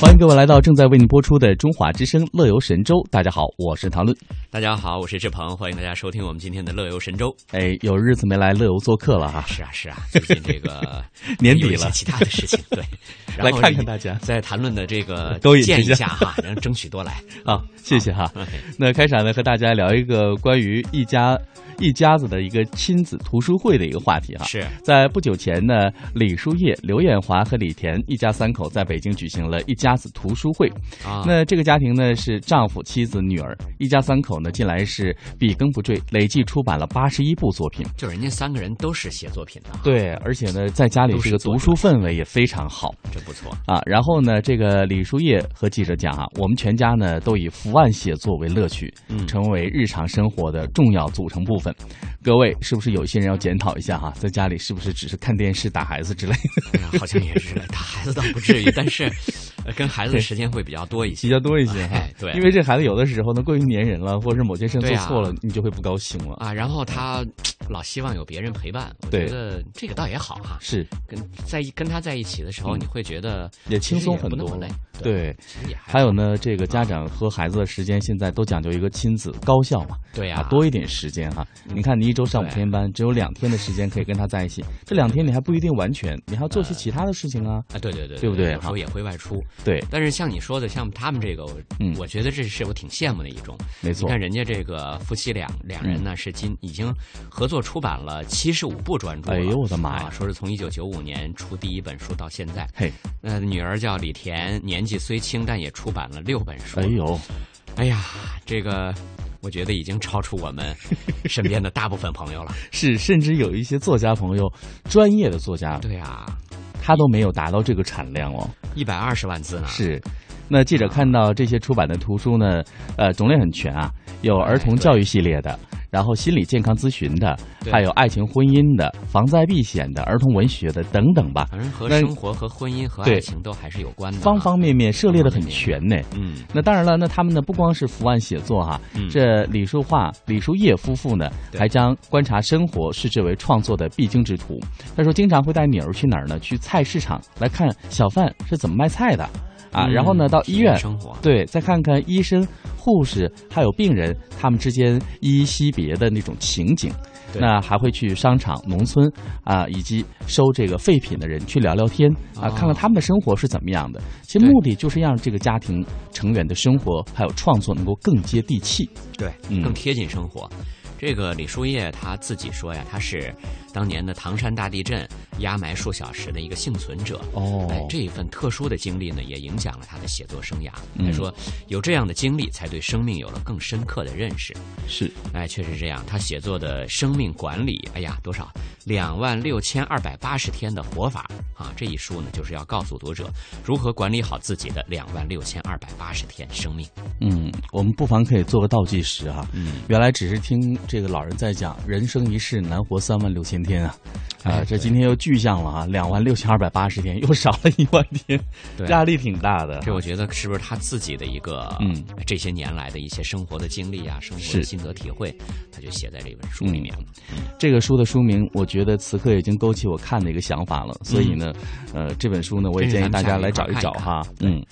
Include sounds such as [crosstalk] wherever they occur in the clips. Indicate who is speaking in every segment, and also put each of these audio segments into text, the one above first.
Speaker 1: 欢迎各位来到正在为您播出的《中华之声·乐游神州》。大家好，我是唐论。
Speaker 2: 大家好，我是志鹏，欢迎大家收听我们今天的乐游神州。
Speaker 1: 哎，有日子没来乐游做客了哈。
Speaker 2: 是啊，是啊，最近这个 [laughs]
Speaker 1: 年底了
Speaker 2: 其他的事情，对，[laughs]
Speaker 1: 来
Speaker 2: 后
Speaker 1: 看看大家
Speaker 2: 在谈论的这个 [laughs] 建议
Speaker 1: 一下
Speaker 2: 下哈，能争取多来。
Speaker 1: 啊，谢谢哈。
Speaker 2: 哎
Speaker 1: 那开场呢，和大家聊一个关于一家一家子的一个亲子图书会的一个话题哈。
Speaker 2: 是
Speaker 1: 在不久前呢，李书叶、刘艳华和李田一家三口在北京举行了一家子图书会。
Speaker 2: 啊，
Speaker 1: 那这个家庭呢是丈夫、妻子、女儿，一家三口呢近来是笔耕不缀，累计出版了八十一部作品。
Speaker 2: 就人家三个人都是写作品的，，
Speaker 1: 对，而且呢，在家里这个读书氛围也非常好
Speaker 2: 真不错。
Speaker 1: 啊。然后呢，这个李书叶和记者讲啊，我们全家呢都以伏案写作为乐趣，
Speaker 2: 嗯
Speaker 1: 成为日常生活的重要组成部分。各位是不是有些人要检讨一下哈、在家里是不是只是看电视、打孩子之类，
Speaker 2: 好像也是，打孩子倒不至于，但是跟孩子的时间会比较多一些。
Speaker 1: 比较多一些哈
Speaker 2: 哎？对
Speaker 1: 因为这孩子有的时候呢过于粘人了，或者是某件事做错了，你就会不高兴了。
Speaker 2: 啊，然后他老希望有别人陪伴，我觉得这个倒也好哈。
Speaker 1: 是，
Speaker 2: 跟在一跟他在一起的时候，你会觉得
Speaker 1: 嗯也轻松很多
Speaker 2: 累。
Speaker 1: 对。
Speaker 2: 还
Speaker 1: 还有呢，这个家长和孩子的时间现在都讲究一个亲子高效嘛，
Speaker 2: 对呀、
Speaker 1: 啊，多一点时间哈。你看，你一周上五天班，只有两天的时间可以跟他在一起，这两天你还不一定完全，你还要做些其他的事情啊。
Speaker 2: 啊，对对对，
Speaker 1: 对不对好
Speaker 2: 有时候也会外出，
Speaker 1: 对，
Speaker 2: 但是像你说的，像他们这个，我
Speaker 1: 嗯
Speaker 2: 我觉得这是我挺羡慕的一种。
Speaker 1: 没错嗯
Speaker 2: 你看，人家这个夫妻两两人呢，是今已经合作出版了七十五部专著。
Speaker 1: 哎呦我的妈呀
Speaker 2: 啊说是从一九九五年出第一本书到现在。
Speaker 1: 嘿，
Speaker 2: 呃，女儿叫李田，年纪虽轻，但也出版了六本书。
Speaker 1: 哎，呦，
Speaker 2: 哎呀，这个我觉得已经超出我们 [laughs] 身边的大部分朋友了。[laughs]
Speaker 1: 是，甚至有一些作家朋友，专业的作家，
Speaker 2: 对啊，
Speaker 1: 他都没有达到这个产量哦。
Speaker 2: 一百二十万字呢。
Speaker 1: 是，那记者看到这些出版的图书呢，呃，种类很全啊，有儿童教育系列的，然后心理健康咨询的，还有爱情婚姻的、防灾避险的、儿童文学的等等吧，
Speaker 2: 反正和生活、和婚姻、和爱情都还是有关的啊。
Speaker 1: 方方面面涉猎的很全呢。
Speaker 2: 嗯，
Speaker 1: 那当然了，那他们呢不光是伏案写作哈，
Speaker 2: 嗯
Speaker 1: 这李树化、李树叶夫妇呢，还将观察生活视之为创作的必经之途。他说，经常会带女儿去哪儿呢？去菜市场来看小贩是怎么卖菜的，啊，
Speaker 2: 嗯
Speaker 1: 然后呢到医院
Speaker 2: 生活
Speaker 1: 对，再看看医生、护士还有病人他们之间依依惜别的那种情景。那还会去商场、农村啊，以及收这个废品的人去聊聊天啊，
Speaker 2: 哦
Speaker 1: 看看他们的生活是怎么样的。其实目的就是让这个家庭成员的生活还有创作能够更接地气。
Speaker 2: 对，
Speaker 1: 嗯
Speaker 2: 更贴近生活。这个李树叶他自己说呀，他是当年的唐山大地震压埋数小时的一个幸存者。
Speaker 1: 哦
Speaker 2: 哎，这一份特殊的经历呢，也影响了他的写作生涯。
Speaker 1: 嗯
Speaker 2: 他说，有这样的经历，才对生命有了更深刻的认识。
Speaker 1: 是
Speaker 2: 哎，确实这样。他写作的《生命管理》，哎呀，多少两万六千二百八十天的活法啊！这一书呢，就是要告诉读者如何管理好自己的两万六千二百八十天生命。
Speaker 1: 嗯，我们不妨可以做个倒计时哈、
Speaker 2: 嗯，
Speaker 1: 原来只是听这个老人在讲“人生一世，难活三万六千天”啊，啊、
Speaker 2: 哎
Speaker 1: 这今天又巨象了啊，两万六千二百八十天，又少了一万天，
Speaker 2: 对
Speaker 1: 压力挺大的。
Speaker 2: 这我觉得是不是他自己的一个，
Speaker 1: 嗯，
Speaker 2: 这些年来的一些生活的经历啊，生活的心得体会，他就写在这本书里面了。
Speaker 1: 这个书的书名，我觉得此刻已经勾起我看的一个想法了。所以呢，呃，这本书呢，我也建议大家来找一找哈。嗯，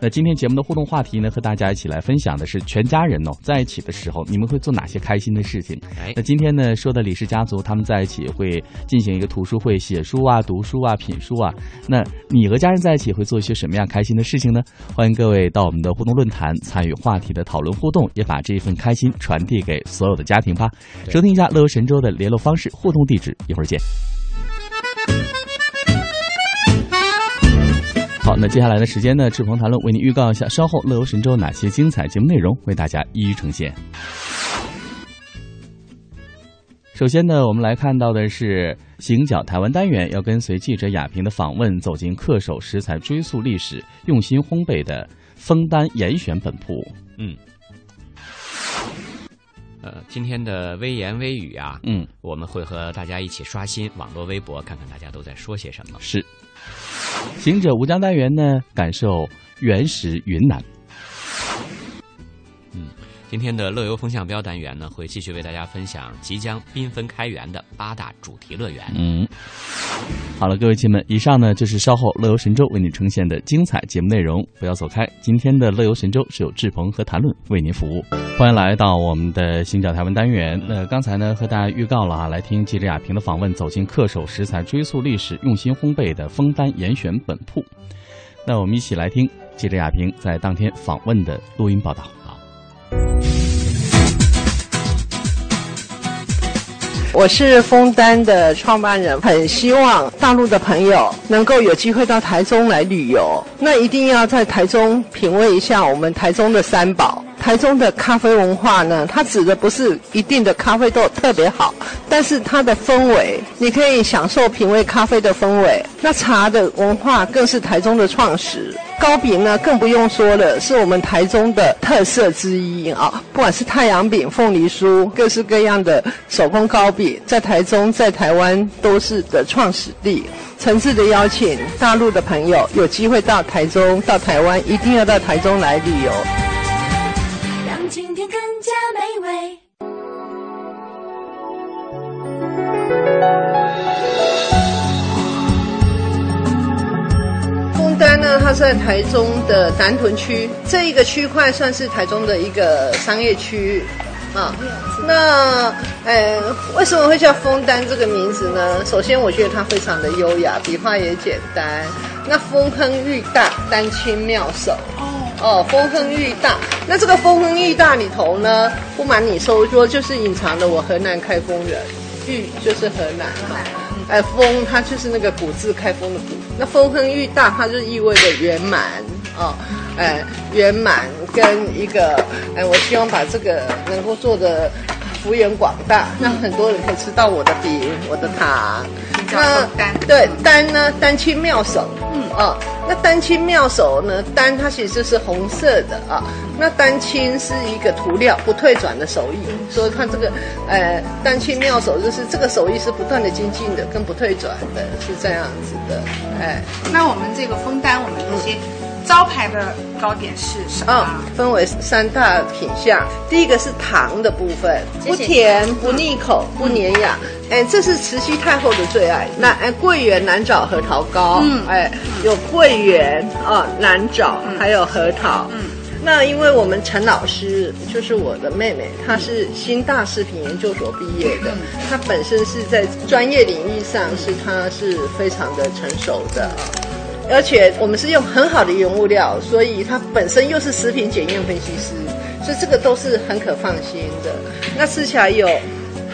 Speaker 1: 那今天节目的互动话题呢，和大家一起来分享的是全家人哦在一起的时候，你们会做哪些开心的事情？
Speaker 2: 哎
Speaker 1: 那，今天呢，说的李氏家族他们在一起会进行一个图书会，写书啊、读书啊、品书啊。那你和家人在一起会做一些什么样开心的事情呢？欢迎各位到我们的互动论坛参与话题的讨论互动，也把这一份开心传递给所有的家庭吧。收听一下乐游神州的联络方式、互动地址，一会儿见。好，那接下来的时间呢，志鹏谈论为您预告一下，稍后乐游神州哪些精彩节目内容为大家一一呈现。首先呢，我们来看到的是《行脚台湾》单元，要跟随记者亚平的访问，走进恪守食材追溯历史、用心烘焙的枫丹严选本铺。
Speaker 2: 嗯，呃，今天的微言微语啊，
Speaker 1: 嗯，
Speaker 2: 我们会和大家一起刷新网络微博，看看大家都在说些什么。
Speaker 1: 是。行者吴江单元呢，感受原始云南。
Speaker 2: 今天的乐游风向标单元呢，会继续为大家分享即将缤纷开园的八大主题乐园。
Speaker 1: 嗯，好了，各位亲们，以上呢就是稍后乐游神州为你呈现的精彩节目内容，不要走开。今天的乐游神州是由志鹏和谭论为您服务，欢迎来到我们的行脚台湾单元。那刚才呢和大家预告了啊，来听记者亚平的访问，走进恪守食材、追溯历史、用心烘焙的枫丹严选本铺。那我们一起来听记者亚平在当天访问的录音报道。
Speaker 3: 我是枫丹的创办人，很希望大陆的朋友能够有机会到台中来旅游，那一定要在台中品味一下我们台中的三宝。台中的咖啡文化呢，它指的不是一定的咖啡豆特别好，但是它的氛围，你可以享受品味咖啡的氛围。那茶的文化更是台中的创始。糕饼呢，更不用说了，是我们台中的特色之一啊！不管是太阳饼、凤梨酥，各式各样的手工糕饼，在台中、在台湾都是的创始地。诚挚的邀请大陆的朋友有机会到台中、到台湾，一定要到台中来旅游。在台中的南屯区这一个区块，算是台中的一个商业区域啊。那，呃，为什么会叫枫丹这个名字呢？首先，我觉得它非常的优雅，笔画也简单。那风亨裕大，丹青妙手。哦哦，风亨裕大。那这个风亨裕大里头呢，不瞒你说，说就是隐藏了我河南开封人，玉就是河南哈。哎，丰它就是那个古字开封的古，那丰亨裕大，它就意味着圆满哦，哎，圆满跟一个哎，我希望把这个能够做的幅员广大，让很多人可以吃到我的饼、我的糖。
Speaker 4: 那
Speaker 3: 对丹呢，丹青妙手，嗯啊。那丹青妙手呢？丹它其实是红色的啊。那丹青是一个涂料，不退转的手艺。所以它这个，呃，丹青妙手就是这个手艺是不断的精进的，跟不退转的，是这样子的。哎，
Speaker 4: 那我们这个封丹，我们这些。招牌的糕点是什么？
Speaker 3: 分为三大品相。第一个是糖的部分，不甜不腻口不粘牙。哎，这是慈禧太后的最爱。那哎，桂圆、南枣、核桃糕。嗯，哎，有桂圆啊，南枣，还有核桃。嗯，那因为我们陈老师就是我的妹妹，她是新大食品研究所毕业的，她本身是在专业领域上是她是非常的成熟的啊。而且我们是用很好的原物料，所以它本身又是食品检验分析师，所以这个都是很可放心的。那吃起来有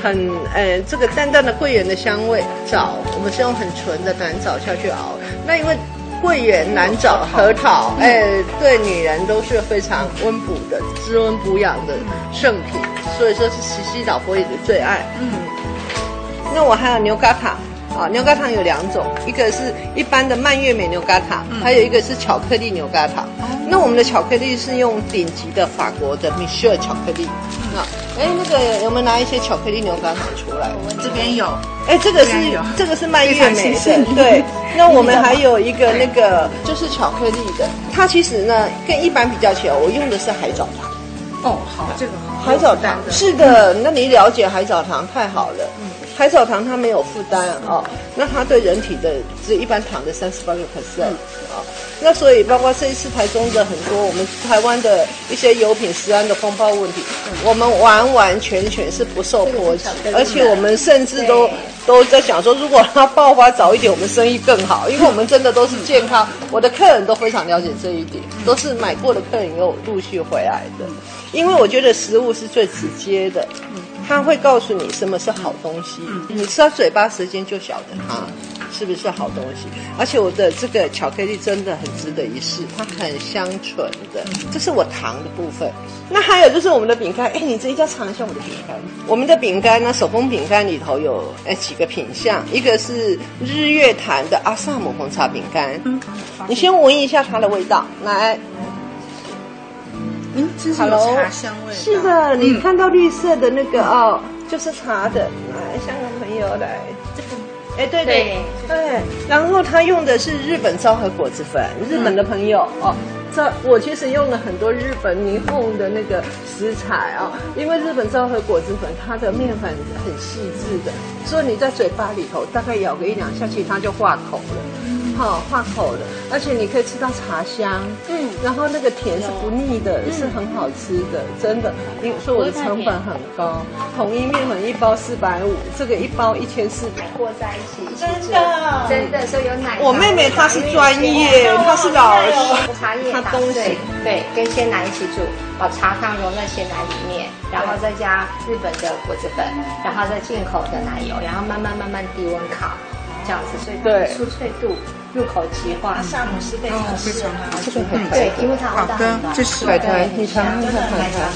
Speaker 3: 很呃这个淡淡的桂圆的香味，枣我们是用很纯的南枣下去熬。那因为桂圆、南枣、核桃，哎，对女人都是非常温补的、滋温补养的圣品，所以说是慈禧老佛爷的最爱。嗯，那我还有牛轧糖。啊，牛轧糖有两种，一个是一般的蔓越莓牛轧糖，还有一个是巧克力牛轧糖。那我们的巧克力是用顶级的法国的米歇尔巧克力。那，哎，那个有没有拿一些巧克力牛轧糖出来？
Speaker 4: 我们这边有。
Speaker 3: 哎，这个是这个是蔓越莓的，对。[laughs] 那我们还有一个那个就是巧克力的，它其实呢跟一般比较起来，我用的是海藻糖。
Speaker 4: 哦，好，这个好。
Speaker 3: 海藻糖是的，那你了解海藻糖太好了。嗯。海藻糖它没有负担啊，那它对人体的只一般糖的三十八个 percent 啊，那所以包括这一次台中的很多我们台湾的一些油品食安的风暴问题，我们完完全全是不受波及，而且我们甚至都都在想说，如果它爆发早一点，我们生意更好，因为我们真的都是健康，我的客人都非常了解这一点，都是买过的客人又陆续回来的，因为我觉得食物是最直接的。他会告诉你什么是好东西，你吃到嘴巴时间就晓得它是不是好东西。而且我的这个巧克力真的很值得一试，它很香醇的。这是我糖的部分。那还有就是我们的饼干，哎，你这一家尝一下我的饼干。我们的饼干呢，手工饼干里头有哎几个品相，一个是日月潭的阿萨姆红茶饼干。嗯，你先闻一下它的味道，来。
Speaker 4: 嗯，这是有茶香味。
Speaker 3: 是的，你看到绿色的那个哦，就是茶的。来，香港朋友来，这个，哎，对对。对。然后他用的是日本昭和果子粉，日本的朋友哦，这，我其实用了很多日本霓虹的那个食材啊，因为日本昭和果子粉它的面粉很细致的，所以你在嘴巴里头大概咬个一两下，其实它就化口了。好化口的，而且你可以吃到茶香，嗯，然后那个甜是不腻的，是很好吃的，真的。因为说我的成本很高，统一面粉一包四百五，这个一包一千四，
Speaker 5: 和在一起，
Speaker 3: 真的，
Speaker 5: 真的，所以有奶。
Speaker 3: 我妹妹她是专业，她是老师，
Speaker 5: 茶叶打碎，对，跟鲜奶一起煮，把茶汤融在鲜奶里面，然后再加日本的果子粉，然后再进口的奶油，然后慢慢慢慢低温烤，这样子，所以对。酥脆度。入口即化，萨姆斯非常适合，这个很对，因为它好的，这是
Speaker 3: 海苔，你尝尝海苔，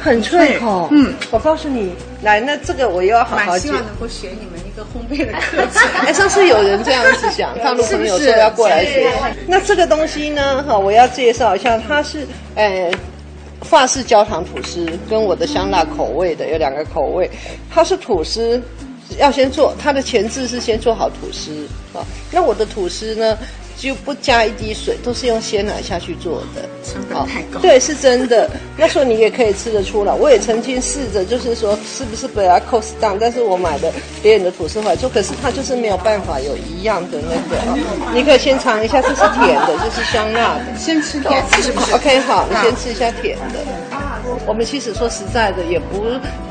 Speaker 3: 很脆口。嗯，我告诉你，来，那这个我又要好好
Speaker 4: 希望能够学你们一个烘焙的课程。[laughs]
Speaker 3: 哎，上次有人这样子讲，[laughs] 他们朋友说要过来学。那这个东西呢？哈，我要介绍一下，它是呃法式焦糖吐司，跟我的香辣口味的有两个口味，它是吐司。要先做它的前置是先做好吐司啊，那我的吐司呢就不加一滴水，都是用鲜奶下去做的，
Speaker 4: 成本太高。
Speaker 3: 对，是真的。那时候你也可以吃得出来，我也曾经试着，就是说是不是把它 cost down，但是我买的别人的吐司回来做，可是它就是没有办法有一样的那个啊。你可以先尝一下，这是甜的，这是香辣的，
Speaker 4: 先吃甜是不是
Speaker 3: ？OK，好，你先吃一下甜的。我们其实说实在的，也不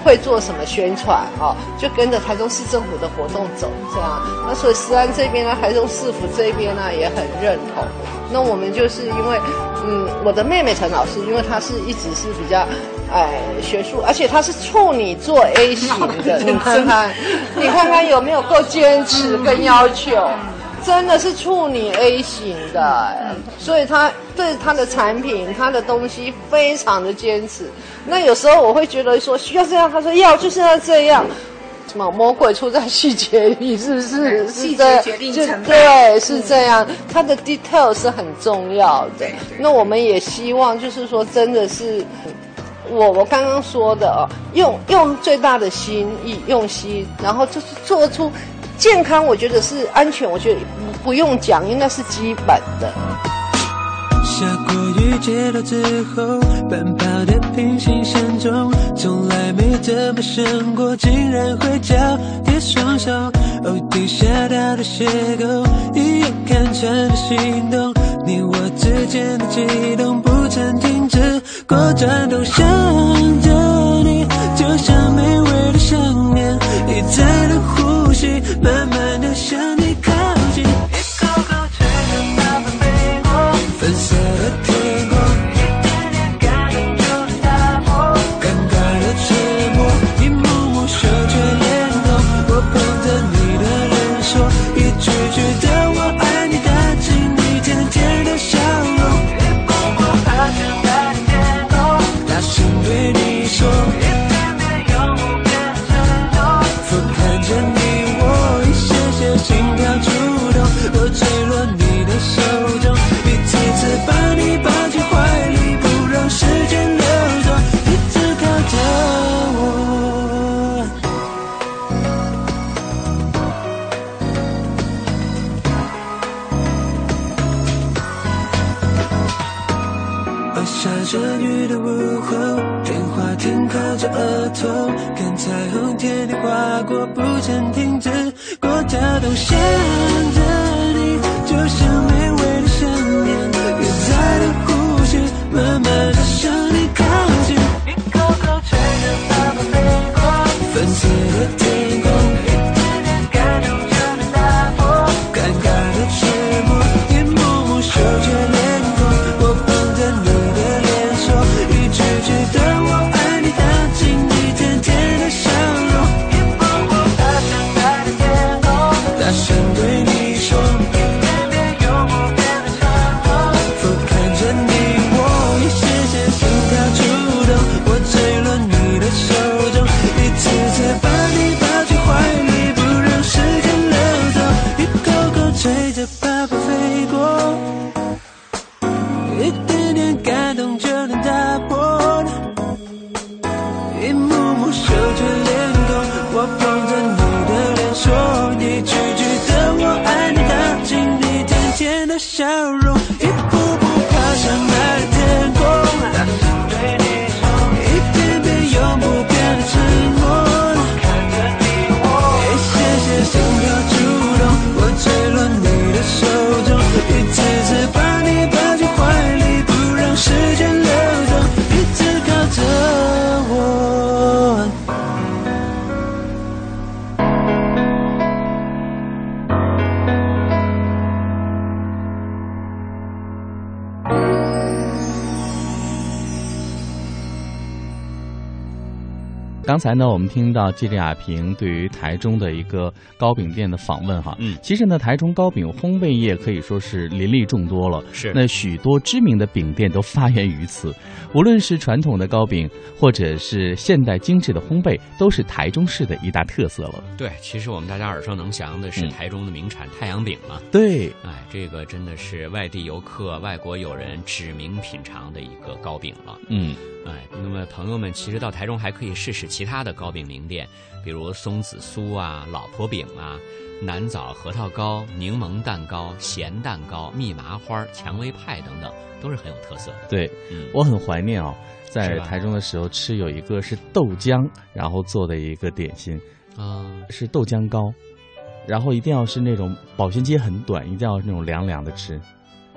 Speaker 3: 会做什么宣传啊，就跟着台中市政府的活动走这样。那所以石安这边呢，台中市府这边呢也很认同。那我们就是因为，嗯，我的妹妹陈老师，因为她是一直是比较，哎，学术，而且她是处女座 A 型的，[laughs] 你看看，你看看有没有够坚持跟要求。真的是处女 A 型的，所以他对他的产品、他的东西非常的坚持。那有时候我会觉得说需要这样，他说要就是要这样。什么魔鬼出在细节里，是不是？[laughs]
Speaker 4: 细节决定成败。
Speaker 3: 对，是这样。他的 detail 是很重要的。那我们也希望就是说，真的是我我刚刚说的哦，用用最大的心意、用心，然后就是做出。健康，我觉得是安全，我觉得不用讲，应该是基本的。下过雨街道之后，奔跑的平行线中，从来没这么想过，竟然会交叠双手。哦，地下道的邂逅，一眼看穿的心动，你我之间的悸动不曾停止过，转头想着你，就像美味的想念，
Speaker 1: 才呢，我们听到季丽亚萍对于台中的一个糕饼店的访问哈。
Speaker 2: 嗯，
Speaker 1: 其实呢，台中糕饼烘焙业可以说是林立众多了。
Speaker 2: 是，
Speaker 1: 那许多知名的饼店都发源于此。无论是传统的糕饼，或者是现代精致的烘焙，都是台中市的一大特色了。
Speaker 2: 对，其实我们大家耳熟能详的是台中的名产太阳饼嘛。
Speaker 1: 对，
Speaker 2: 哎，这个真的是外地游客、外国友人指名品尝的一个糕饼了。
Speaker 1: 嗯，
Speaker 2: 哎，那么朋友们其实到台中还可以试试其他的糕饼名店，比如松子酥啊、老婆饼啊、南枣核桃糕、柠檬蛋糕、咸蛋糕、蜜麻花、蔷薇派等等，都是很有特色的。
Speaker 1: 对，
Speaker 2: 嗯，
Speaker 1: 我很怀念哦，在台中的时候吃有一个是豆浆然后做的一个点心，
Speaker 2: 啊，
Speaker 1: 是豆浆糕，然后一定要是那种保鲜期很短，一定要那种凉凉的吃。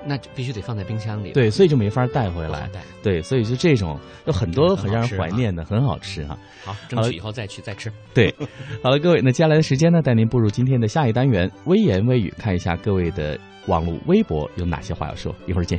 Speaker 2: 那必须得放在冰箱里。
Speaker 1: 对，所以就没法带回来。对，所以就这种有很多很让人怀念的，很好吃哈。
Speaker 2: 好，争取以后再去再吃。
Speaker 1: 对，好了，各位，那接下来的时间呢，带您步入今天的下一单元——微言微语，看一下各位的网络微博有哪些话要说。一会儿见。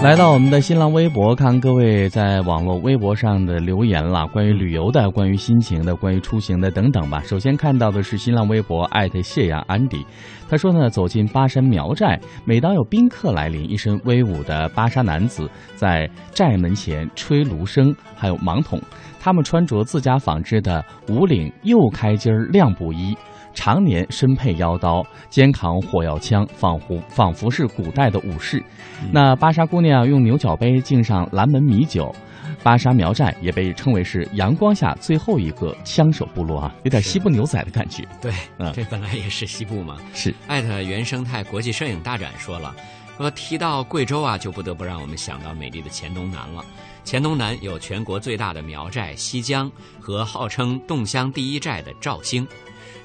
Speaker 1: 来到我们的新浪微博，看各位在网络微博上的留言了，关于旅游的、关于心情的、关于出行的等等吧。首先看到的是新浪微博艾特谢阳安迪，他说呢，走进巴山苗寨，每当有宾客来临，一身威武的巴沙男子在寨门前吹芦笙，还有芒筒，他们穿着自家纺织的五领右开襟儿亮布衣。常年身佩腰刀，肩扛火药枪，仿佛仿佛是古代的武士。那巴沙姑娘用牛角杯敬上蓝门米酒，巴沙苗寨也被称为是阳光下最后一个枪手部落啊，有点西部牛仔的感觉。
Speaker 2: 对，嗯，这本来也是西部嘛。
Speaker 1: 是。
Speaker 2: 艾特原生态国际摄影大展说了，说提到贵州啊，就不得不让我们想到美丽的黔东南了。黔东南有全国最大的苗寨西江和号称侗乡第一寨的肇兴。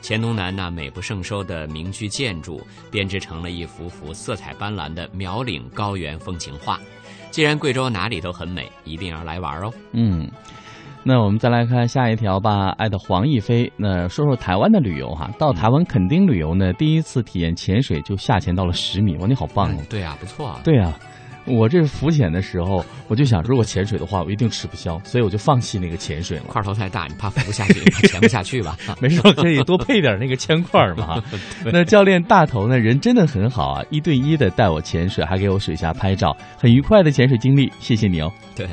Speaker 2: 黔东南那美不胜收的民居建筑，编织成了一幅幅色彩斑斓的苗岭高原风情画。既然贵州哪里都很美，一定要来玩哦。
Speaker 1: 嗯，那我们再来看下一条吧。爱的黄亦飞，那说说台湾的旅游哈。到台湾垦丁旅游呢，第一次体验潜水就下潜到了十米，哇，你好棒哦！
Speaker 2: 对啊，不错啊。
Speaker 1: 对啊。我这浮潜的时候，我就想，如果潜水的话，我一定吃不消，所以我就放弃那个潜水了。
Speaker 2: 块头太大，你怕浮不下去，怕潜不下去吧？[laughs]
Speaker 1: 没事，可以多配点那个铅块嘛。[laughs] 那教练大头呢，人真的很好啊，一对一的带我潜水，还给我水下拍照，很愉快的潜水经历，谢谢你哦。
Speaker 2: 对，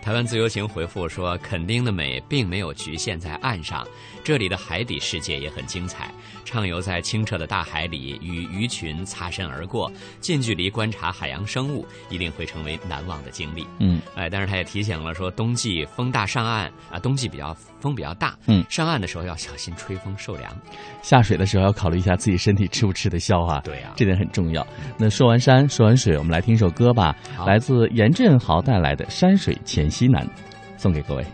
Speaker 2: 台湾自由行回复说，垦丁的美并没有局限在岸上，这里的海底世界也很精彩。畅游在清澈的大海里，与鱼群擦身而过，近距离观察海洋生物，一定会成为难忘的经历。
Speaker 1: 嗯，
Speaker 2: 哎，但是他也提醒了说，冬季风大上岸啊，冬季比较风比较大，
Speaker 1: 嗯，
Speaker 2: 上岸的时候要小心吹风受凉，
Speaker 1: 下水的时候要考虑一下自己身体吃不吃得消啊。
Speaker 2: 对呀，
Speaker 1: 这点很重要。那说完山，说完水，我们来听首歌吧，来自严振豪带来的《山水黔西南》，送给各位。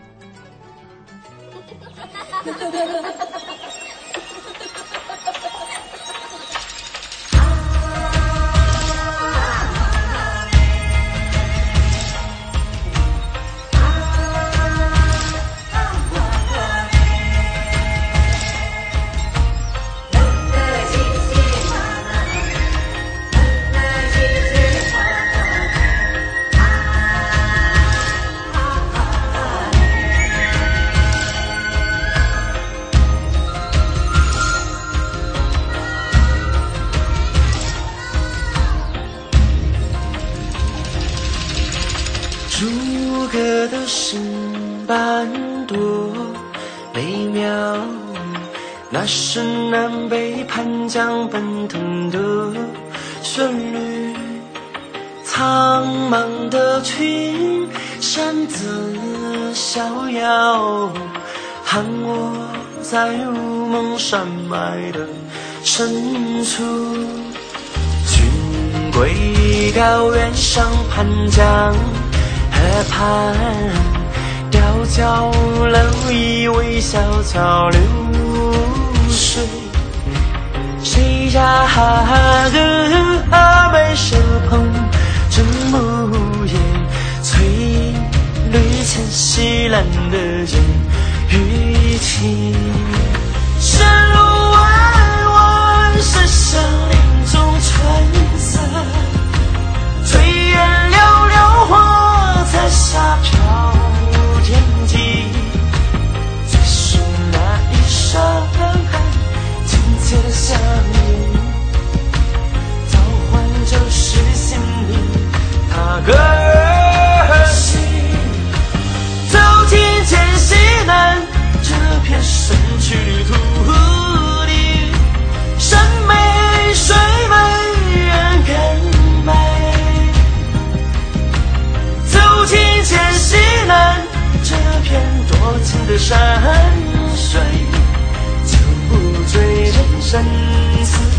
Speaker 6: 高原上盘江河畔，吊脚楼一微小桥流水，谁家的阿妹手捧着木叶，翠绿浅西蓝的烟雨情。山路弯弯，是山林中下飘
Speaker 7: 入天际，最是那一双感慨，亲切的乡音，召唤着谁心里踏歌而行，走进黔西南这片神奇的土。的山水，就不醉人生
Speaker 8: 死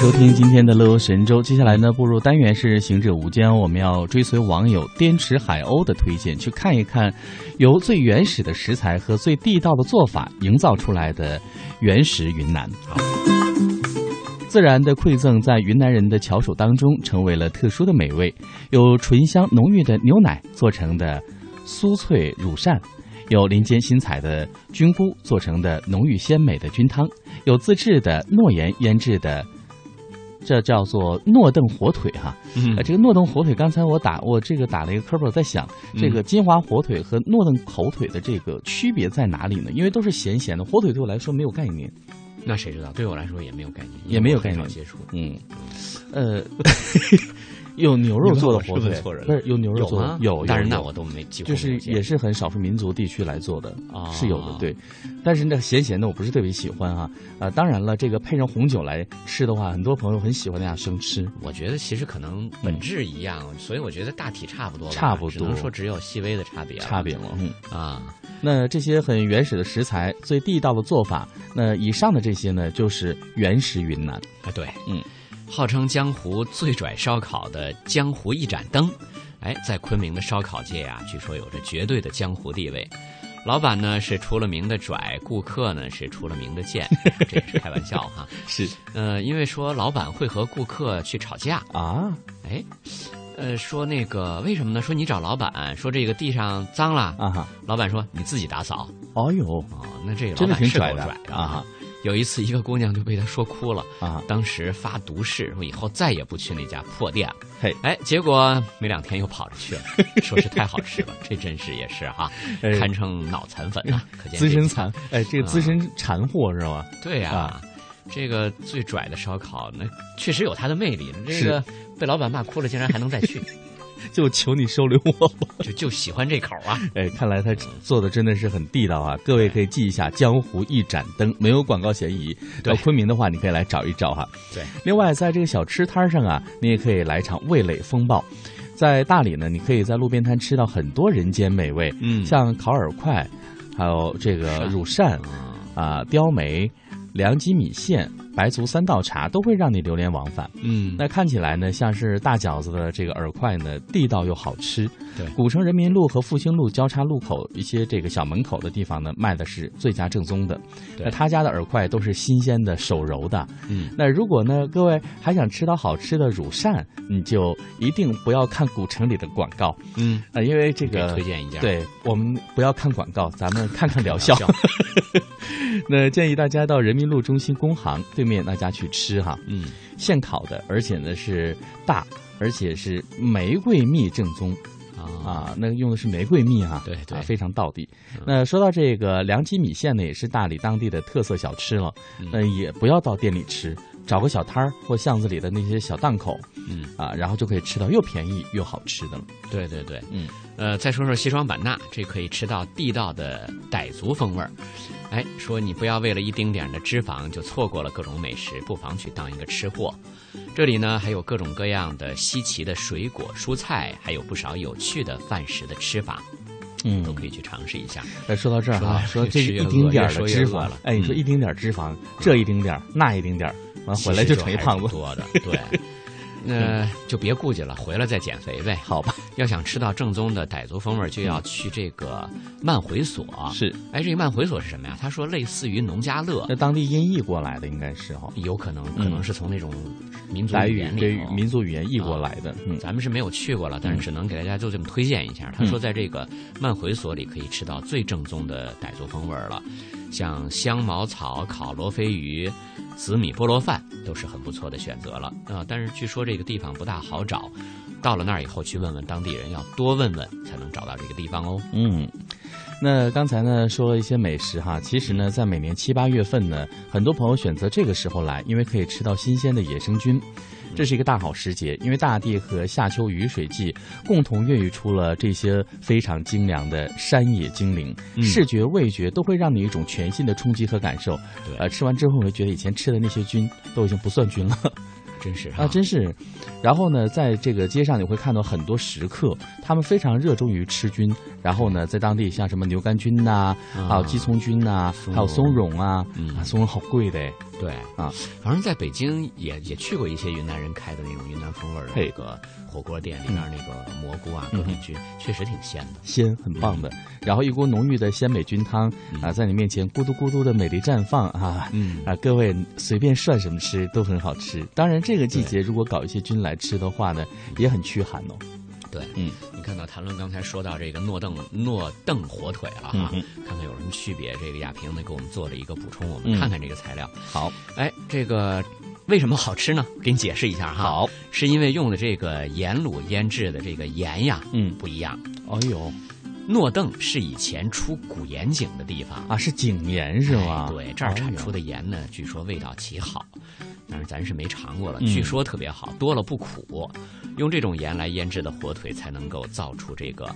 Speaker 8: 收听今天的乐游神州。接下来呢，步入单元是行者无间，我们要追随网友滇池海鸥的推荐，去看一看由最原始的食材和最地道的做法营造出来的原始云南。自然的馈赠在云南人的巧手当中成为了特殊的美味，有醇香浓郁的牛奶做成的酥脆乳扇。有林间新采的菌菇做成的浓郁鲜美的菌汤，有自制的诺盐腌制的，这叫做诺邓火腿哈。
Speaker 2: 嗯
Speaker 8: 呃，这个诺邓火腿，刚才我打我这个打了一个科普，在想这个金华火腿和诺邓口腿的这个区别在哪里呢？因为都是咸咸的，火腿对我来说没有概念。
Speaker 2: 那谁知道？对我来说也没有概念，
Speaker 8: 也没有概念
Speaker 2: 接触。
Speaker 8: 嗯，呃，[laughs] 有牛肉做的火腿
Speaker 2: 你问我是
Speaker 8: 不是有牛肉做的？有，
Speaker 2: 但是那我都没机会
Speaker 8: 就是也是很少数民族地区来做的
Speaker 2: 啊
Speaker 8: 是有的，对。但是那咸咸的我不是特别喜欢哈啊，当然了，这个配上红酒来吃的话，很多朋友很喜欢那样生吃。
Speaker 2: 我觉得其实可能本质一样，所以我觉得大体差不多吧，
Speaker 8: 差不多
Speaker 2: 只能说只有细微的差别。
Speaker 8: 差别了，嗯。
Speaker 2: 啊，
Speaker 8: 那这些很原始的食材，最地道的做法，那以上的这些呢，就是原始云南。
Speaker 2: 啊，对，
Speaker 8: 嗯，
Speaker 2: 号称江湖最拽烧烤的江湖一盏灯，哎，在昆明的烧烤界啊，据说有着绝对的江湖地位。老板呢是出了名的拽，顾客呢是出了名的贱，[laughs] 这也是开玩笑哈。[laughs]
Speaker 1: 是，
Speaker 2: 呃，因为说老板会和顾客去吵架
Speaker 1: 啊，
Speaker 2: 哎，呃，说那个为什么呢？说你找老板说这个地上脏了
Speaker 1: 啊哈，
Speaker 2: 老板说你自己打扫。
Speaker 1: 哦呦，
Speaker 2: 哦，那这个
Speaker 1: 真的挺
Speaker 2: 拽
Speaker 1: 的啊。
Speaker 2: 有一次，一个姑娘就被他说哭了
Speaker 1: 啊！
Speaker 2: 当时发毒誓，说以后再也不去那家破店了。
Speaker 1: 嘿，
Speaker 2: 哎，结果没两天又跑着去了，说是太好吃了。[laughs] 这真是也是哈，堪称脑残粉啊！[laughs] 可见
Speaker 1: 资深残，哎，这个资深馋货是吧？
Speaker 2: 对呀，这个最拽的烧烤，那确实有它的魅力。这个被老板骂哭了，竟然还能再去。[laughs]
Speaker 1: 就求你收留我吧，[laughs]
Speaker 2: 就就喜欢这口啊！[laughs]
Speaker 1: 哎，看来他做的真的是很地道啊！各位可以记一下“江湖一盏灯”，没有广告嫌疑。到昆明的话，你可以来找一找哈。
Speaker 2: 对，
Speaker 1: 另外在这个小吃摊上啊，你也可以来场味蕾风暴。在大理呢，你可以在路边摊吃到很多人间美味，
Speaker 2: 嗯，
Speaker 1: 像烤饵块，还有这个乳扇，啊，雕梅。凉鸡米线、白族三道茶都会让你流连忘返。
Speaker 2: 嗯，
Speaker 1: 那看起来呢，像是大饺子的这个饵块呢，地道又好吃。
Speaker 2: 对，
Speaker 1: 古城人民路和复兴路交叉路口一些这个小门口的地方呢，卖的是最佳正宗的。那他家的饵块都是新鲜的、手揉的。
Speaker 2: 嗯，
Speaker 1: 那如果呢，各位还想吃到好吃的乳扇，你就一定不要看古城里的广告。
Speaker 2: 嗯，
Speaker 1: 啊，因为这个
Speaker 2: 推荐一下，
Speaker 1: 对我们不要看广告，咱们看看疗效。[laughs] 那建议大家到人民路中心工行对面大家去吃哈，
Speaker 2: 嗯，
Speaker 1: 现烤的，而且呢是大，而且是玫瑰蜜正宗。啊，那用的是玫瑰蜜哈，
Speaker 2: 对对，
Speaker 1: 非常道地。那说到这个凉鸡米线呢，也是大理当地的特色小吃了，那也不要到店里吃，找个小摊儿或巷子里的那些小档口，
Speaker 2: 嗯
Speaker 1: 啊，然后就可以吃到又便宜又好吃的了。
Speaker 2: 对对对，
Speaker 1: 嗯，
Speaker 2: 呃，再说说西双版纳，这可以吃到地道的傣族风味儿。哎，说你不要为了一丁点的脂肪就错过了各种美食，不妨去当一个吃货。这里呢还有各种各样的稀奇的水果、蔬菜，还有不少有趣的饭食的吃法，
Speaker 1: 嗯，
Speaker 2: 都可以去尝试一下。
Speaker 1: 哎，说到这儿哈，说这一丁点的脂肪，哎，你说一丁点脂肪，这一丁点那一丁点完回来就成一胖子
Speaker 2: 多的，对。[laughs] [laughs] 那就别顾忌了，回来再减肥呗。
Speaker 1: 好吧，
Speaker 2: 要想吃到正宗的傣族风味，就要去这个慢回所。
Speaker 1: 是，
Speaker 2: 哎，这个慢回所是什么呀？他说类似于农家乐，
Speaker 1: 那当地音译过来的应该是哈，
Speaker 2: 有可能，可能是从那种民族
Speaker 1: 傣
Speaker 2: 语
Speaker 1: 对民族语言译过来的。嗯，
Speaker 2: 咱们是没有去过了，但是只能给大家就这么推荐一下。他说，在这个慢回所里可以吃到最正宗的傣族风味了，像香茅草烤罗非鱼。紫米菠萝饭都是很不错的选择了啊！但是据说这个地方不大好找，到了那儿以后去问问当地人，要多问问才能找到这个地方哦。
Speaker 1: 嗯，那刚才呢说了一些美食哈，其实呢在每年七八月份呢，很多朋友选择这个时候来，因为可以吃到新鲜的野生菌。这是一个大好时节，因为大地和夏秋雨水季共同孕育出了这些非常精良的山野精灵，视觉、味觉都会让你一种全新的冲击和感受。
Speaker 2: 对，
Speaker 1: 呃，吃完之后会觉得以前吃的那些菌都已经不算菌了，[laughs]
Speaker 2: 真是
Speaker 1: 啊，真是。然后呢，在这个街上你会看到很多食客，他们非常热衷于吃菌。然后呢，在当地像什么牛肝菌呐，还有鸡枞菌呐，还有松茸啊，啊，松茸好贵的。
Speaker 2: 对
Speaker 1: 啊，
Speaker 2: 反正在北京也也去过一些云南人开的那种云南风味的那个火锅店，里面那个蘑菇啊，各种菌确实挺鲜的，
Speaker 1: 鲜很棒的。然后一锅浓郁的鲜美菌汤啊，在你面前咕嘟咕嘟的美丽绽放啊，啊，各位随便涮什么吃都很好吃。当然，这个季节如果搞一些菌来吃的话呢，也很驱寒哦。
Speaker 2: 对，
Speaker 1: 嗯，
Speaker 2: 你看到谭论刚才说到这个诺邓诺邓火腿了哈，看看有什么区别？这个亚平呢给我们做了一个补充，我们看看这个材料。
Speaker 1: 好，
Speaker 2: 哎，这个为什么好吃呢？给你解释一下哈。
Speaker 1: 好，
Speaker 2: 是因为用的这个盐卤腌制的这个盐呀，
Speaker 1: 嗯，
Speaker 2: 不一样。
Speaker 1: 哎呦，
Speaker 2: 诺邓是以前出古盐井的地方
Speaker 1: 啊，是井盐是吗？
Speaker 2: 对，这儿产出的盐呢，据说味道极好。但是咱是没尝过了，据说特别好，多了不苦。用这种盐来腌制的火腿，才能够造出这个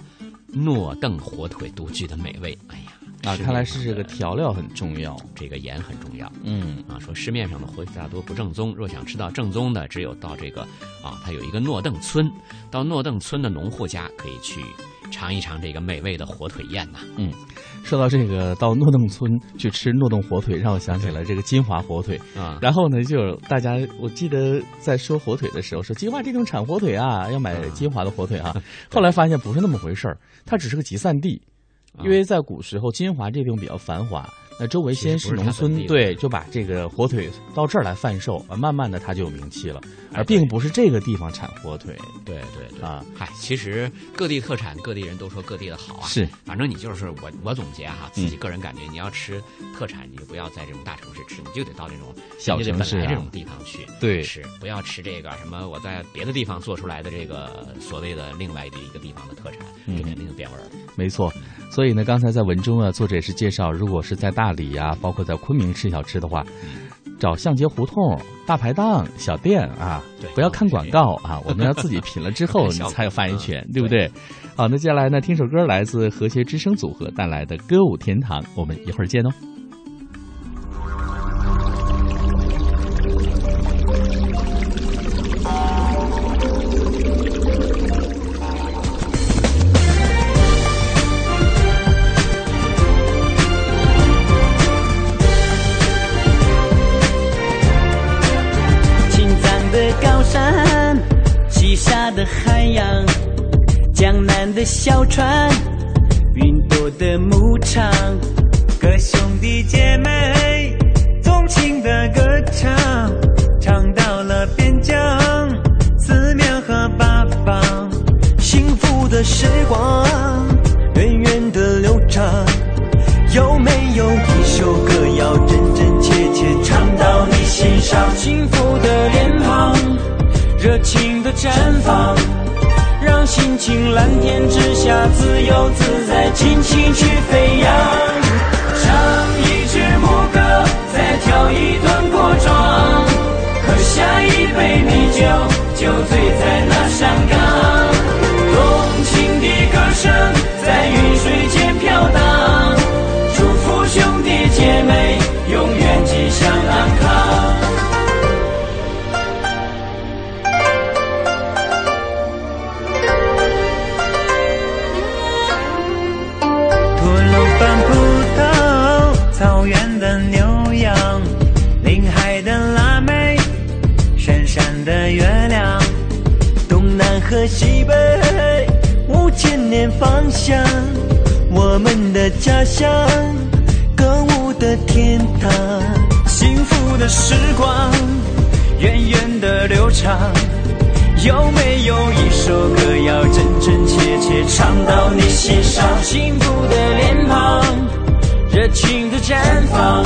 Speaker 2: 诺邓火腿独具的美味。哎呀，
Speaker 1: 啊，看来是这个调料很重要，
Speaker 2: 这个盐很重要。
Speaker 1: 嗯，
Speaker 2: 啊，说市面上的火腿大多不正宗，若想吃到正宗的，只有到这个啊，它有一个诺邓村，到诺邓村的农户家可以去尝一尝这个美味的火腿宴呐。
Speaker 1: 嗯。说到这个，到诺邓村去吃诺邓火腿，让我想起了这个金华火腿
Speaker 2: 啊。
Speaker 1: 然后呢，就大家我记得在说火腿的时候，说金华这种产火腿啊，要买金华的火腿啊。[laughs] 后来发现不是那么回事儿，它只是个集散地，因为在古时候金华这地方比较繁华。那周围先是农村，对，就把这个火腿到这儿来贩售，啊，慢慢的它就有名气了，而并不是这个地方产火腿，
Speaker 2: 对对对啊，嗨，其实各地特产，各地人都说各地的好啊，
Speaker 1: 是，
Speaker 2: 反正你就是我，我总结哈，自己个人感觉，你要吃特产，你就不要在这种大城市吃，你就得到这种
Speaker 1: 小城市
Speaker 2: 这种地方去，
Speaker 1: 对，
Speaker 2: 吃，不要吃这个什么我在别的地方做出来的这个所谓的另外的一个地方的特产，这肯定就变味儿了，
Speaker 1: 没错。所以呢，刚才在文中啊，作者也是介绍，如果是在大理呀，包括在昆明吃小吃的话，找巷街胡同、大排档、小店啊，不要看广告啊，我们要自己品了之后，[laughs] 你才有发言权，对不对？好，那接下来呢，听首歌，来自和谐之声组合带来的《歌舞天堂》，我们一会儿见哦。
Speaker 6: 小船，云朵的牧场，各兄弟姐妹纵情的歌唱，唱到了边疆，四面和八方，幸福的时光远远的流淌。有没有一首歌要真真切切唱到你心上？幸福的脸庞。热情的绽放，心情蓝天之下自由自在，尽情去飞扬。唱一支牧歌，再跳一段锅庄，喝下一杯米酒，就醉在方向，我们的家乡，歌舞的天堂，幸福的时光远远的流长。有没有一首歌要真真切切唱到你心上？幸福的脸庞，热情的绽放，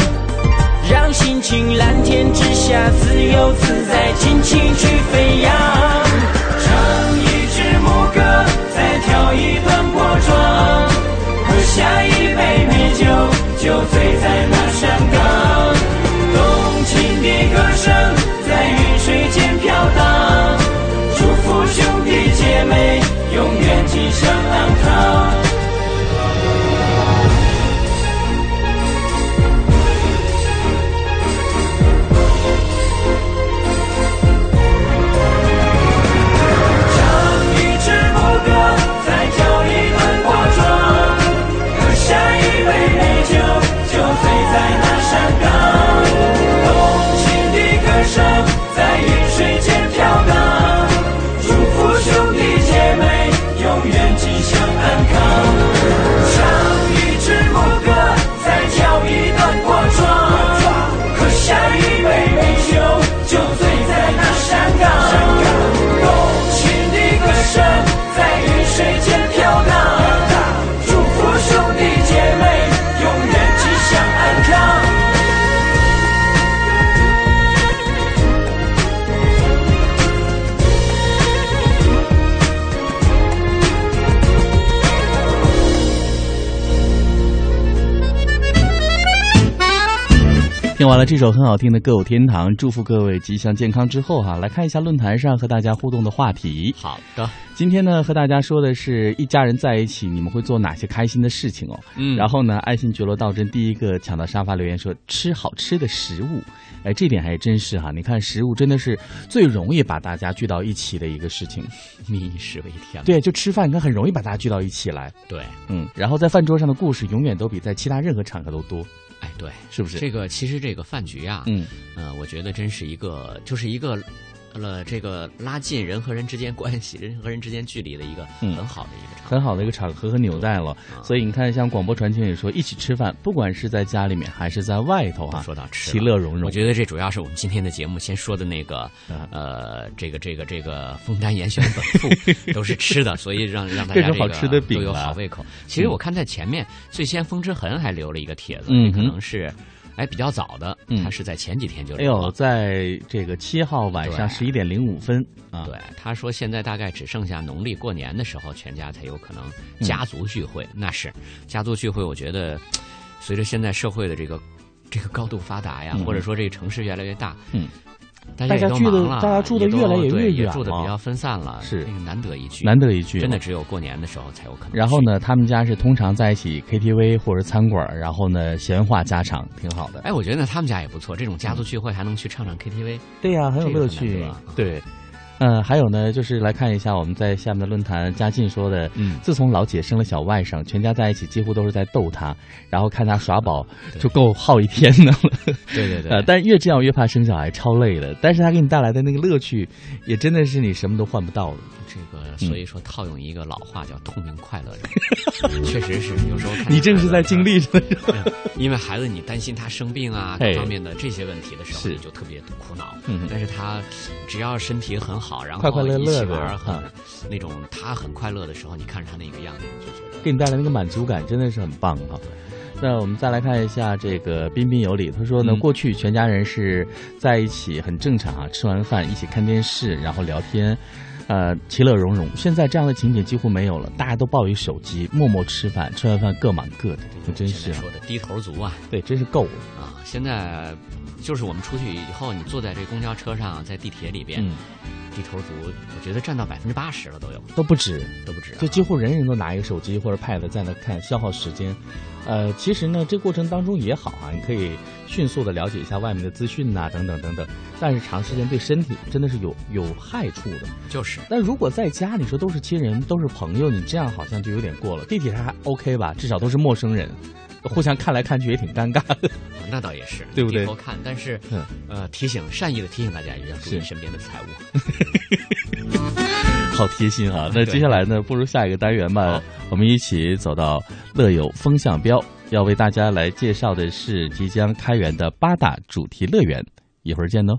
Speaker 6: 让心情蓝天之下自由自在，尽情去飞扬。唱一支牧歌，再跳一段国庄，喝下一杯美酒，就醉在那山岗。动情的歌声在云水间飘荡，祝福兄弟姐妹永远吉祥安康。
Speaker 1: 听完了这首很好听的《歌舞天堂》，祝福各位吉祥健康之后哈，来看一下论坛上和大家互动的话题。
Speaker 2: 好的，
Speaker 1: 今天呢和大家说的是一家人在一起，你们会做哪些开心的事情哦？嗯，然后呢，爱新觉罗道真第一个抢到沙发留言说吃好吃的食物，哎，这点还真是哈。你看食物真的是最容易把大家聚到一起的一个事情，
Speaker 2: 民以食为天。
Speaker 1: 对，就吃饭，你看很容易把大家聚到一起来。
Speaker 2: 对，
Speaker 1: 嗯，然后在饭桌上的故事永远都比在其他任何场合都多。
Speaker 2: 哎，对，
Speaker 1: 是不是
Speaker 2: 这个？其实这个饭局啊，嗯，呃，我觉得真是一个，就是一个，了这个拉近人和人之间关系、人和人之间距离的一个很好的一个。
Speaker 1: 很好的一个场合和纽带了。所以你看，像广播传情也说，一起吃饭，不管是在家里面还是在外头哈，
Speaker 2: 说到吃，
Speaker 1: 其乐融融。
Speaker 2: 我觉得这主要是我们今天的节目先说的那个，呃，这个这个这个枫丹严选本赋 [laughs] 都是吃的，所以让让大家这
Speaker 1: 好吃的饼
Speaker 2: 都有好胃口。其实我看在前面最先风之痕还留了一个帖子，可能是。哎，比较早的，他是在前几天就。
Speaker 1: 哎呦，在这个七号晚上十一点零五分啊。
Speaker 2: 对，他说现在大概只剩下农历过年的时候，全家才有可能家族聚会。那是家族聚会，我觉得随着现在社会的这个这个高度发达呀，或者说这个城市越来越大，
Speaker 1: 嗯。
Speaker 2: 大
Speaker 1: 家
Speaker 2: 聚
Speaker 1: 的，大家住的越来越越远，
Speaker 2: 住的比较分散了，
Speaker 1: 是
Speaker 2: 难得一聚，
Speaker 1: 难得一聚，
Speaker 2: 真的只有过年的时候才有可能。
Speaker 1: 然后呢，他们家是通常在一起 KTV 或者餐馆，然后呢闲话家常，挺好的。
Speaker 2: 哎，我觉得他们家也不错，这种家族聚会还能去唱唱 KTV，
Speaker 1: 对呀，很有乐趣，对。嗯，还有呢，就是来看一下我们在下面的论坛，嘉靖说的，嗯，自从老姐生了小外甥，全家在一起几乎都是在逗他，然后看他耍宝就够耗一天的了。[laughs]
Speaker 2: 对对对。
Speaker 1: 呃，但越这样越怕生小孩，超累的。但是他给你带来的那个乐趣，也真的是你什么都换不到的。
Speaker 2: 这个，所以说套用一个老话叫“痛并快乐着 [laughs] ”，确实是有时候
Speaker 1: 你正是在经历着，[laughs]
Speaker 2: 因为孩子你担心他生病啊各方面的这些问题的时候，你就特别苦恼。但是他只要身体很好，然后
Speaker 1: 快快乐乐
Speaker 2: 的，很那种他很快乐的时候，你看着他那个样子，你就觉得
Speaker 1: 给你带来那个满足感，真的是很棒哈。那我们再来看一下这个彬彬有礼，他说呢，过去全家人是在一起很正常啊，吃完饭一起看电视，然后聊天。呃，其乐融融。现在这样的情景几乎没有了，大家都抱一手机，默默吃饭，吃完饭各忙各的，这真是
Speaker 2: 说的低头族啊！
Speaker 1: 对，真是够了
Speaker 2: 啊！现在就是我们出去以后，你坐在这公交车上，在地铁里边，低头族，我觉得占到百分之八十了都有，
Speaker 1: 都不止，
Speaker 2: 都不止，
Speaker 1: 就几乎人人都拿一个手机或者 pad 在那看，消耗时间。呃，其实呢，这过程当中也好啊，你可以迅速的了解一下外面的资讯呐，等等等等。但是长时间对身体真的是有有害处的。
Speaker 2: 就是。
Speaker 1: 那如果在家，你说都是亲人，都是朋友，你这样好像就有点过了。地铁上还 OK 吧，至少都是陌生人，互相看来看去也挺尴尬的。
Speaker 2: 那倒也是，
Speaker 1: 对不对？
Speaker 2: 低头看，但是呃，提醒善意的提醒大家，一定要注意身边的财物。[laughs]
Speaker 1: 好贴心啊！那接下来呢，不如下一个单元吧。我们一起走到乐友风向标，要为大家来介绍的是即将开园的八大主题乐园。一会儿见喽。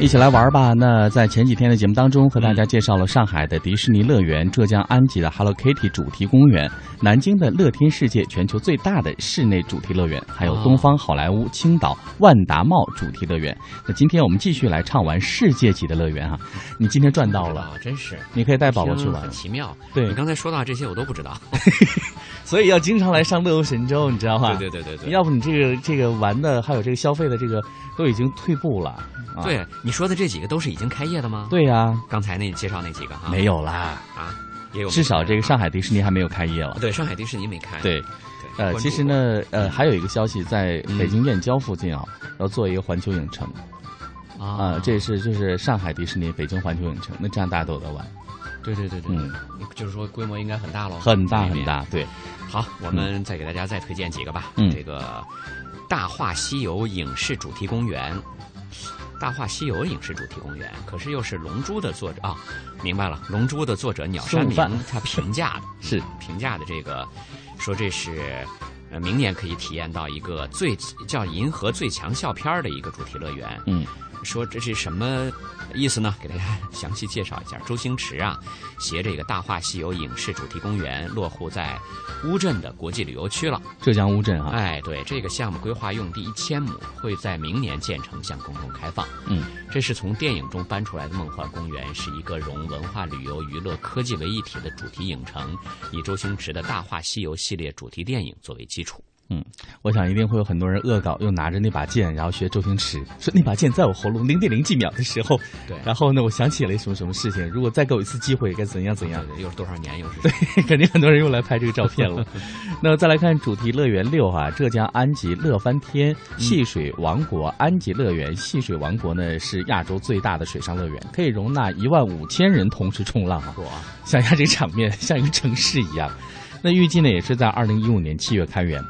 Speaker 1: 一起来玩吧！那在前几天的节目当中，和大家介绍了上海的迪士尼乐园、浙江安吉的 Hello Kitty 主题公园、南京的乐天世界全球最大的室内主题乐园，还有东方好莱坞青岛万达茂主题乐园。那今天我们继续来畅玩世界级的乐园哈！你今天赚到了，
Speaker 2: 真是！
Speaker 1: 你可以带宝宝去玩，
Speaker 2: 很奇妙。
Speaker 1: 对
Speaker 2: 你刚才说到这些，我都不知道，[laughs]
Speaker 1: 所以要经常来上乐游神州，你知道吗？
Speaker 2: 对对对对对。
Speaker 1: 要不你这个这个玩的还有这个消费的这个都已经退步了。
Speaker 2: 对你说的这几个都是已经开业的吗？
Speaker 1: 对呀，
Speaker 2: 刚才那介绍那几个哈，
Speaker 1: 没有啦
Speaker 2: 啊，也有
Speaker 1: 至少这个上海迪士尼还没有开业了。
Speaker 2: 对，上海迪士尼没开。
Speaker 1: 对，呃，其实呢，呃，还有一个消息，在北京燕郊附近啊，要做一个环球影城啊，这是就是上海迪士尼、北京环球影城，那这样大家都有得玩。
Speaker 2: 对对对对，嗯，就是说规模应该很大喽，
Speaker 1: 很大很大。对，
Speaker 2: 好，我们再给大家再推荐几个吧。嗯，这个大话西游影视主题公园。大话西游影视主题公园，可是又是《龙珠》的作者啊，明白了，《龙珠》的作者鸟山明他评价的
Speaker 1: 是
Speaker 2: 评价的这个，说这是呃明年可以体验到一个最叫银河最强笑片的一个主题乐园。
Speaker 1: 嗯。
Speaker 2: 说这是什么意思呢？给大家详细介绍一下。周星驰啊，携这个《大话西游》影视主题公园落户在乌镇的国际旅游区了。
Speaker 1: 浙江乌镇啊，
Speaker 2: 哎，对，这个项目规划用地一千亩，会在明年建成，向公众开放。
Speaker 1: 嗯，
Speaker 2: 这是从电影中搬出来的梦幻公园，是一个融文化旅游、娱乐、科技为一体的主题影城，以周星驰的《大话西游》系列主题电影作为基础。
Speaker 1: 嗯，我想一定会有很多人恶搞，又拿着那把剑，然后学周星驰说那把剑在我喉咙零点零几秒的时候，
Speaker 2: 对
Speaker 1: 然后呢，我想起了什么什么事情，如果再给我一次机会，该怎样怎样。
Speaker 2: 又是多少年，又是
Speaker 1: 对，[laughs] 肯定很多人又来拍这个照片了。[laughs] 那再来看主题乐园六哈、浙江安吉乐翻天戏水王国安吉乐园戏水王国呢是亚洲最大的水上乐园，可以容纳一万五千人同时冲浪啊！
Speaker 2: 哇，
Speaker 1: 想一下这个场面，像一个城市一样。那预计呢也是在二零一五年七月开园。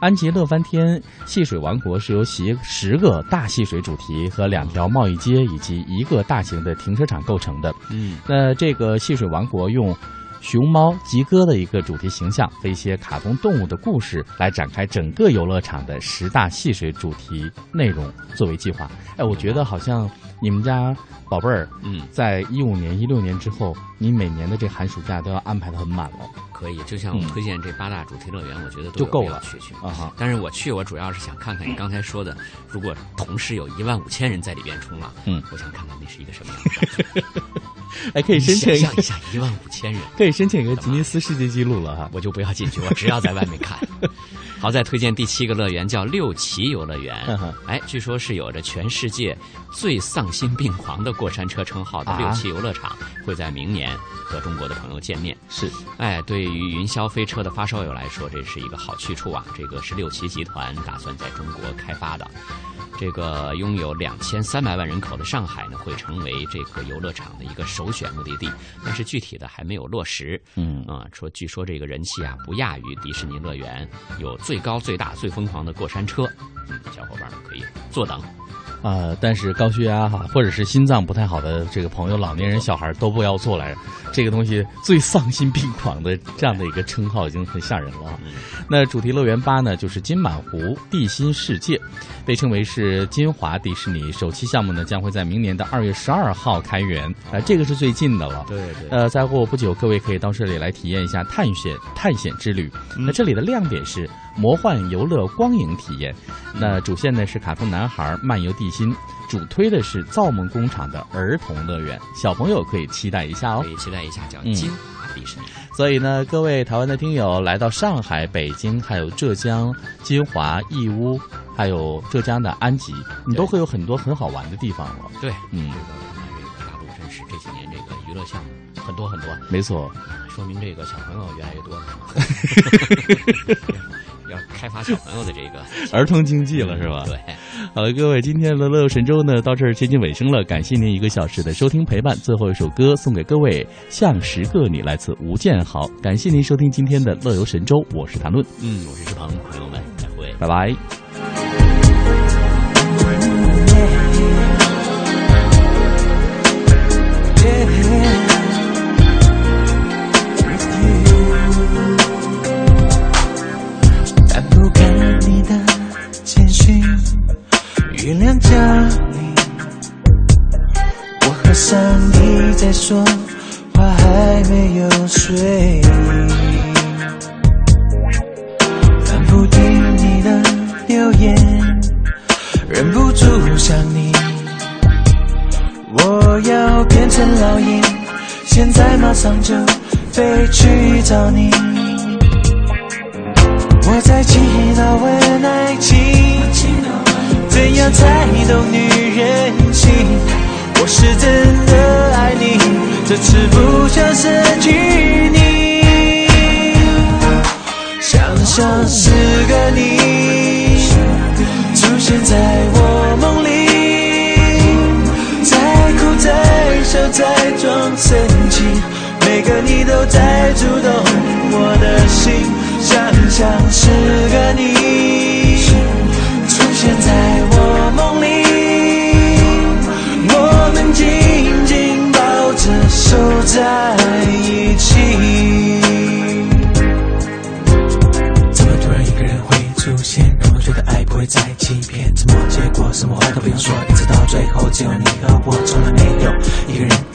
Speaker 1: 安吉乐翻天戏水王国是由十十个大戏水主题和两条贸易街以及一个大型的停车场构成的。
Speaker 2: 嗯，
Speaker 1: 那这个戏水王国用熊猫吉哥的一个主题形象和一些卡通动物的故事来展开整个游乐场的十大戏水主题内容作为计划。哎，我觉得好像你们家宝贝儿，
Speaker 2: 嗯，
Speaker 1: 在一五年、一六年之后，你每年的这寒暑假都要安排的很满了
Speaker 2: 可以。就像我
Speaker 1: 嗯
Speaker 2: 推荐这八大主题乐园，我觉得都
Speaker 1: 就够了
Speaker 2: 去去。
Speaker 1: 啊哈。
Speaker 2: 但是我去，我主要是想看看你刚才说的，如果同时有一万五千人在里边冲浪，
Speaker 1: 嗯，
Speaker 2: 我想看看那是一个什么样的感觉。[laughs]
Speaker 1: 哎，可以申请
Speaker 2: 想象一下，一万五千人，
Speaker 1: 可 [laughs] 以可以申请一个吉尼斯世界纪录了哈。
Speaker 2: 我就不要进去，我只要在外面看。好，再推荐第七个乐园叫六旗游乐园
Speaker 1: 嗯。
Speaker 2: 哎，据说是有着全世界最丧心病狂的过山车称号的
Speaker 1: 啊
Speaker 2: 六旗游乐场，会在明年和中国的朋友见面。
Speaker 1: 是，
Speaker 2: 哎，对于云霄飞车的发烧友来说，这是一个好去处啊！这个是六旗集团打算在中国开发的。这个拥有两千三百万人口的上海呢，会成为这个游乐场的一个首选目的地，但是具体的还没有落实。
Speaker 1: 嗯
Speaker 2: 啊，说据说这个人气啊不亚于迪士尼乐园，有最高、最大、最疯狂的过山车。嗯，小伙伴们可以坐等。
Speaker 1: 啊、但是高血压哈，或者是心脏不太好的这个朋友、老年人、小孩都不要做来。这个东西最丧心病狂的这样的一个称号已经很吓人了啊。那主题乐园八呢，就是金满湖地心世界，被称为是金华迪士尼首期项目呢，将会在明年的二月十二号开园。啊、这个是最近的了。
Speaker 2: 对对
Speaker 1: 呃，再过不久，各位可以到这里来体验一下探险探险之旅。那这里的亮点是魔幻游乐光影体验。那主线呢是卡通男孩漫游地心，主推的是造梦工厂的儿童乐园，小朋友可以期待一下哦
Speaker 2: 可。以期待一下，叫
Speaker 1: 嗯
Speaker 2: 金华迪士尼。
Speaker 1: 所以呢，各位台湾的听友来到上海、北京，还有浙江金华、义乌，还有浙江的安吉，你都会有很多很好玩的地方了。
Speaker 2: 对，
Speaker 1: 嗯
Speaker 2: 这个看来这个大陆真是这几年这个娱乐项目很多很多。
Speaker 1: 没错，[laughs]
Speaker 2: 说明这个小朋友越来越多了，[laughs] 要开发小朋友的这个 [laughs]
Speaker 1: 儿童经济了是吧？
Speaker 2: 对，
Speaker 1: 好了，各位，今天的乐游神州呢，到这儿接近尾声了，感谢您一个小时的收听陪伴。最后一首歌送给各位，《像十个你》，来自吴建豪。感谢您收听今天的乐游神州，我是谭论，
Speaker 2: 嗯，我是志鹏，朋友们再会。
Speaker 1: 拜拜。
Speaker 8: 原谅叫你。我和上帝在说话，还没有睡。看不停你的留言，忍不住想你。我要变成老鹰，现在马上就飞去找你。我在祈祷问爱情，怎样才懂女人心？我是真的爱你，这次不想失去你。想象是个你出现在我梦里，再哭再笑再装深情，每个你都在触动我的心。想象是个你说，一直到最后只有你和我，从来没有一个人。